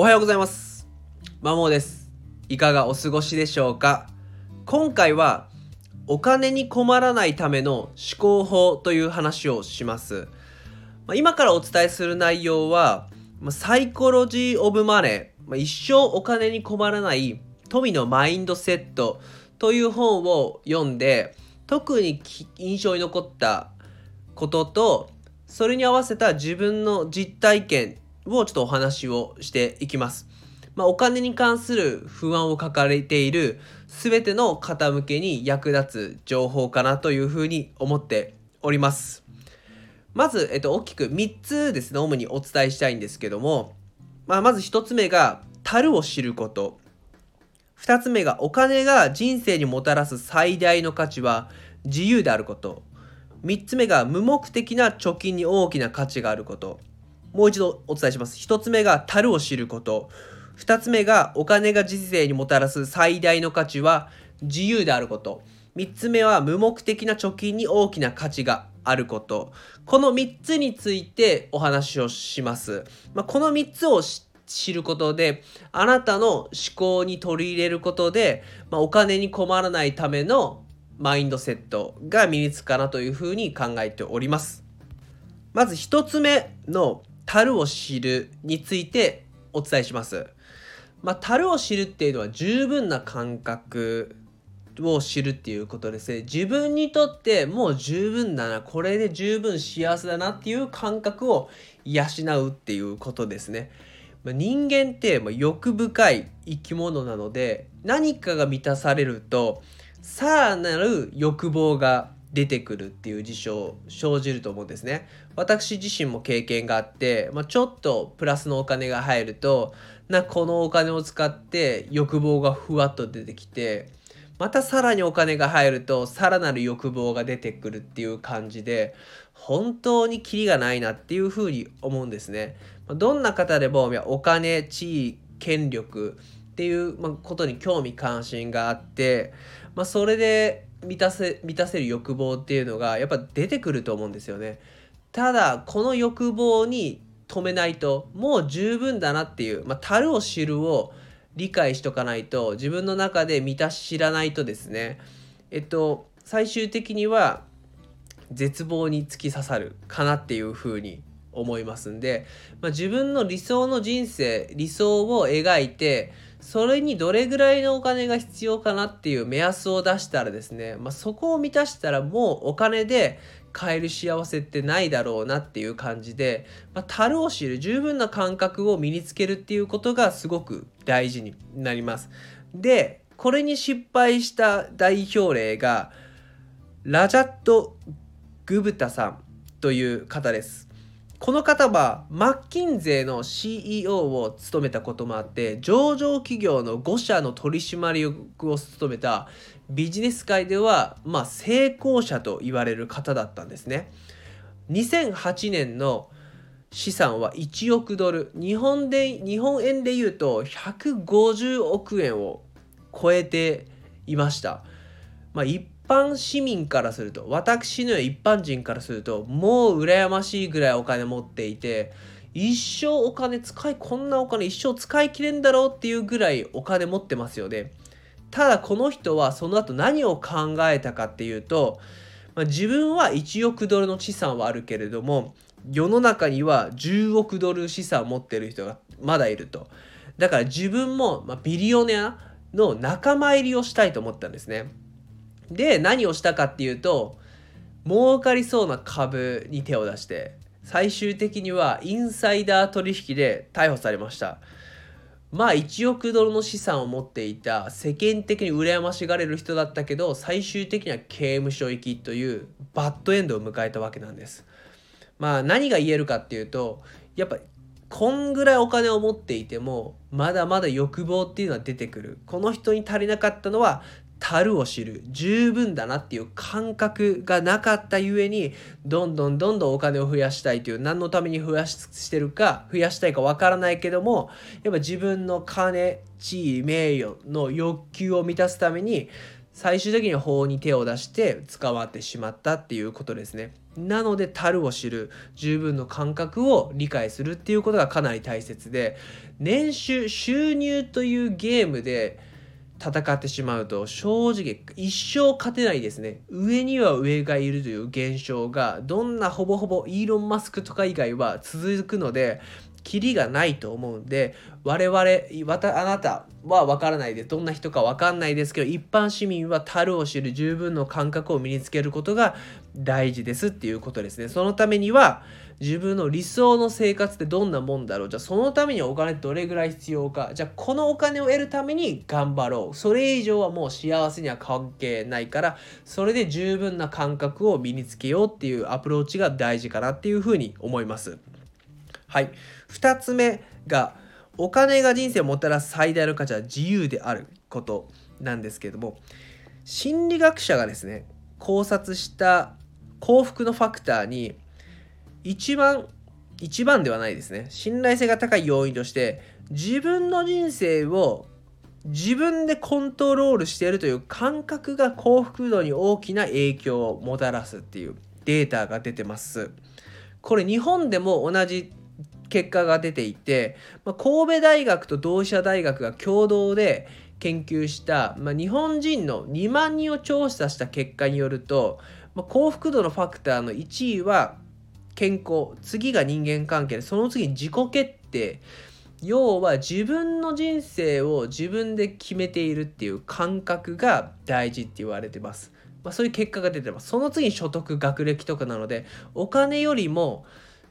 おはようございます。まもです。いかがお過ごしでしょうか？今回はお金に困らないための思考法という話をします。まあ今からお伝えする内容は、まあサイコロジー・オブ・マネー、まあ一生お金に困らない富のマインドセットという本を読んで、特に印象に残ったことと、それに合わせた自分の実体験をちょっとお話をしていきます。まあ、お金に関する不安を抱えている全ての方向けに役立つ情報かなというふうに思っております。まず、えっと、大きく3つですね、主にお伝えしたいんですけども、まあ、まず1つ目が、樽を知ること。2つ目が、お金が人生にもたらす最大の価値は自由であること。3つ目が、無目的な貯金に大きな価値があること。もう一度お伝えします。1つ目が、樽を知ること。2つ目が、お金が人生にもたらす最大の価値は自由であること。3つ目は、無目的な貯金に大きな価値があること。この3つについてお話をします。まあ、この3つを知ることで、あなたの思考に取り入れることで、まあ、お金に困らないためのマインドセットが身につくかなというふうに考えております。まず1つ目の樽を知るについてお伝えします。まあ、樽を知るっていうのは十分な感覚を知るっていうことですね。自分にとってもう十分だな、これで十分幸せだなっていう感覚を養うっていうことですね。まあ人間ってま欲深い生き物なので何かが満たされるとさらなる欲望が出てくるっていう事象生じると思うんですね。私自身も経験があって、まあ、ちょっとプラスのお金が入るとなこのお金を使って欲望がふわっと出てきてまたさらにお金が入るとさらなる欲望が出てくるっていう感じで本当にキリがないなっていうふうに思うんですね。まどんな方でもいやお金地位権力っていうまことに興味関心があって、まあ、それで満たせ満たせる欲望っていうのがやっぱ出てくると思うんですよね。ただこの欲望に止めないともう十分だなっていう、まあ、樽を知るを理解しとかないと自分の中で満たし知らないとですねえっと最終的には絶望に突き刺さるかなっていうふうに思いますんで、まあ、自分の理想の人生理想を描いてそれにどれぐらいのお金が必要かなっていう目安を出したらですね、まあ、そこを満たしたらもうお金で買える幸せってないだろうなっていう感じで、まあ、樽を知る十分な感覚を身につけるっていうことがすごく大事になります。でこれに失敗した代表例がラジャット・グブタさんという方です。この方はマッキンゼーの CEO を務めたこともあって上場企業の5社の取締役を務めたビジネス界ではまあ成功者と言われる方だったんですね。2008年の資産は1億ドル日本で日本円で言うと150億円を超えていました。まあ、一般市民からすると私のような一般人からするともう羨ましいぐらいお金持っていて一生お金使いこんなお金一生使い切れんだろうっていうぐらいお金持ってますよね。ただこの人はその後何を考えたかっていうと、まあ、自分は1億ドルの資産はあるけれども世の中には10億ドル資産を持ってる人がまだいると。だから自分も、まあ、ビリオネアの仲間入りをしたいと思ったんですね。で何をしたかっていうと儲かりそうな株に手を出して最終的にはインサイダー取引で逮捕されました。まあ1億ドルの資産を持っていた世間的に羨ましがれる人だったけど最終的には刑務所行きというバッドエンドを迎えたわけなんです。まあ何が言えるかっていうとやっぱこんぐらいお金を持っていてもまだまだ欲望っていうのは出てくる。この人に足りなかったのは樽を知る十分だなっていう感覚がなかったゆえにどんどんどんどんお金を増やしたいという何のために増やしてるか増やしたいかわからないけどもやっぱ自分の金地位名誉の欲求を満たすために最終的に法に手を出して捕まってしまったっていうことですね。なので樽を知る十分の感覚を理解するっていうことがかなり大切で年収収入というゲームで戦ってしまうと正直一生勝てないですね。上には上がいるという現象がどんなほぼほぼイーロン・マスクとか以外は続くのでキリがないと思うんで我々わたあなたは分からないでどんな人か分かんないですけど一般市民は樽を知る十分の感覚を身につけることが大事ですっていうことですねそのためには自分の理想の生活ってどんなもんだろう？じゃあそのためにお金どれぐらい必要か？じゃあこのお金を得るために頑張ろうそれ以上はもう幸せには関係ないからそれで十分な感覚を身につけようっていうアプローチが大事かなっていうふうに思います。はい。2つ目が、お金が人生をもたらす最大の価値は自由であることなんですけれども、心理学者がですね、考察した幸福のファクターに、一番、一番ではないですね。信頼性が高い要因として、自分の人生を自分でコントロールしているという感覚が幸福度に大きな影響をもたらすっていうデータが出てます。これ日本でも同じ結果が出ていて、まあ、神戸大学と同志社大学が共同で研究した、まあ、日本人の2万人を調査した結果によると、まあ、幸福度のファクターの1位は健康次が人間関係でその次に自己決定要は自分の人生を自分で決めているっていう感覚が大事って言われてます。まあ、そういう結果が出てます。その次に所得、学歴とかなので、お金よりも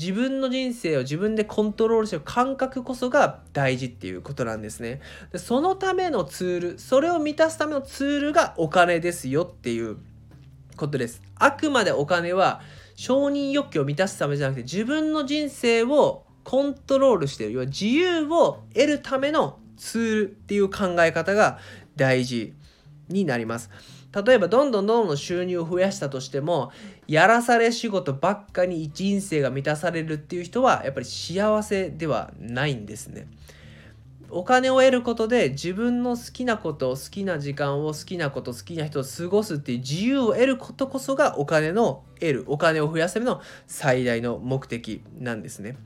自分の人生を自分でコントロールしてる感覚こそが大事っていうことなんですね。でそのためのツール、それを満たすためのツールがお金ですよっていうことです。あくまでお金は承認欲求を満たすためじゃなくて自分の人生をコントロールしてる要は自由を得るためのツールっていう考え方が大事になります。例えばどんどんどんどん収入を増やしたとしてもやらされ仕事ばっかに人生が満たされるっていう人はやっぱり幸せではないんですね。お金を得ることで自分の好きなこと好きな時間を好きなこと好きな人を過ごすっていう自由を得ることこそがお金の得るお金を増やすための最大の目的なんですね。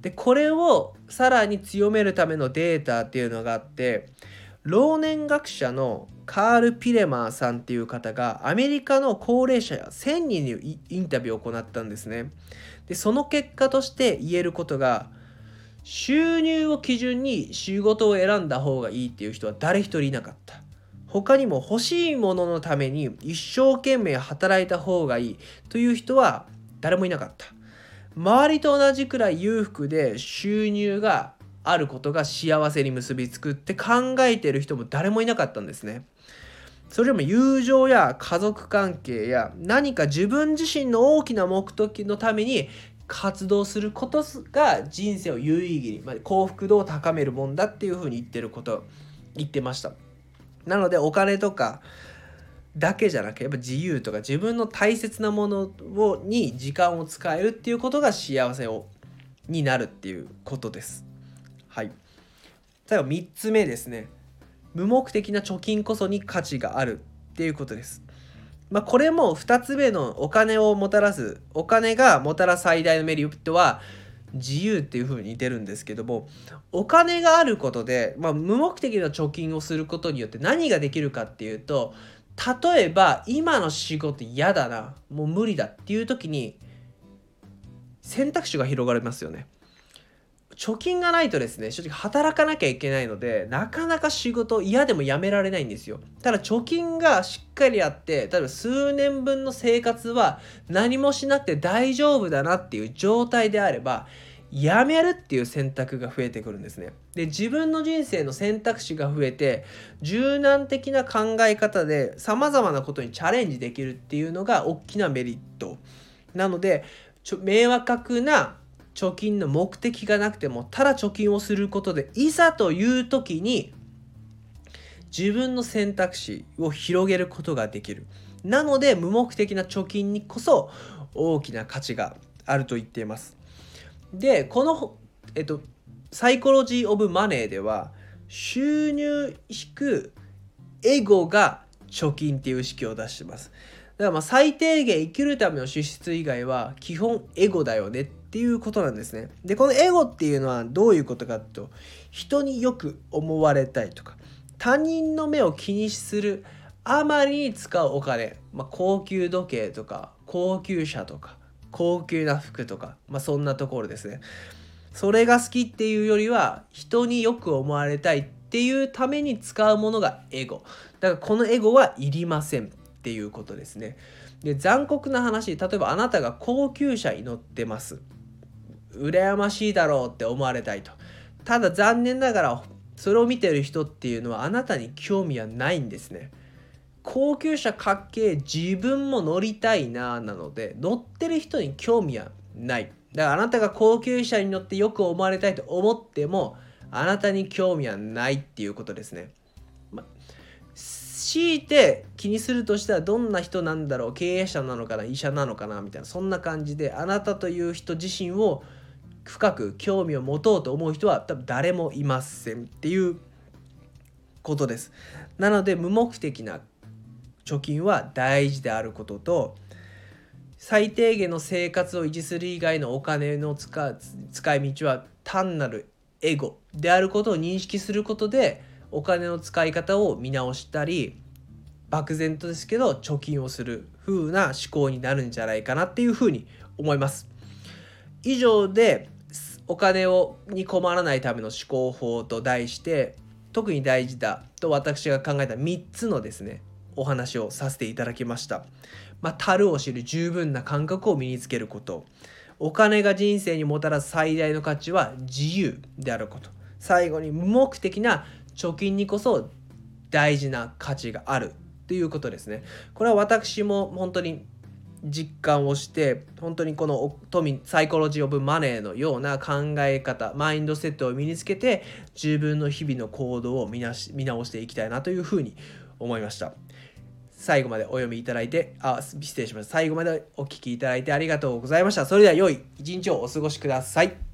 でこれをさらに強めるためのデータっていうのがあって老年学者のカール・ピレマーさんっていう方がアメリカの高齢者や1000人にインタビューを行ったんですね。でその結果として言えることが収入を基準に仕事を選んだ方がいいっていう人は誰一人いなかった。他にも欲しいもののために一生懸命働いた方がいいという人は誰もいなかった。周りと同じくらい裕福で収入があることが幸せに結びつくって考えてる人も誰もいなかったんですね。それでも友情や家族関係や何か自分自身の大きな目的のために活動することが人生を有意義に、まあ、幸福度を高めるもんだっていうふうに言ってること言ってました。なのでお金とかだけじゃなくてやっぱ自由とか自分の大切なものをに時間を使えるっていうことが幸せをになるっていうことです。はい。最後3つ目ですね。無目的な貯金こそに価値があるっていうことです。まあ、これも2つ目のお金をもたらすお金がもたらす最大のメリットは自由っていう風に似てるんですけどもお金があることで、まあ、無目的な貯金をすることによって何ができるかっていうと例えば今の仕事嫌だなもう無理だっていう時に選択肢が広がりますよね。貯金がないとですね正直働かなきゃいけないのでなかなか仕事嫌でもやめられないんですよただ貯金がしっかりあって例えば数年分の生活は何もしなくて大丈夫だなっていう状態であればやめるっていう選択が増えてくるんですね。で自分の人生の選択肢が増えて柔軟的な考え方でさまざまなことにチャレンジできるっていうのが大きなメリットなのでちょ迷惑な貯金の目的がなくてもただ貯金をすることでいざという時に自分の選択肢を広げることができる。なので無目的な貯金にこそ大きな価値があると言っています。でこの、えっと、サイコロジー・オブ・マネーでは収入引くエゴが貯金っていう式を出してます。だからまあ最低限生きるための資質以外は基本エゴだよねっっていうことなんですね。でこのエゴっていうのはどういうことかっていうと人によく思われたいとか他人の目を気にするあまりに使うお金、まあ、高級時計とか高級車とか高級な服とか、まあ、そんなところですね。それが好きっていうよりは人によく思われたいっていうために使うものがエゴ。だからこのエゴはいりませんっていうことですね。で残酷な話例えばあなたが高級車に乗ってます。羨ましいだろうって思われたいと。ただ残念ながらそれを見てる人っていうのはあなたに興味はないんですね。高級車かっけえ自分も乗りたいななので乗ってる人に興味はない。だからあなたが高級車に乗ってよく思われたいと思ってもあなたに興味はないっていうことですね。ま、強いて気にするとしたらどんな人なんだろう？経営者なのかな？医者なのかな？みたいなそんな感じであなたという人自身を深く興味を持とうと思う人は多分誰もいませんっていうことです。なので無目的な貯金は大事であることと最低限の生活を維持する以外のお金の使使い道は単なるエゴであることを認識することでお金の使い方を見直したり漠然とですけど貯金をする風な思考になるんじゃないかなっていうふうに思います。以上でお金をに困らないための思考法と題して特に大事だと私が考えた3つのですねお話をさせていただきました。まあ、樽を知る十分な感覚を身につけることお金が人生にもたらす最大の価値は自由であること最後に無目的な貯金にこそ大事な価値があるということですね。これは私も本当に実感をして本当にこの富サイコロジー・オブ・マネーのような考え方マインドセットを身につけて自分の日々の行動を見直していきたいなというふうに思いました。最後までお読みいただいてあ失礼しました。最後までお聴きいただいてありがとうございました。それでは良い一日をお過ごしください。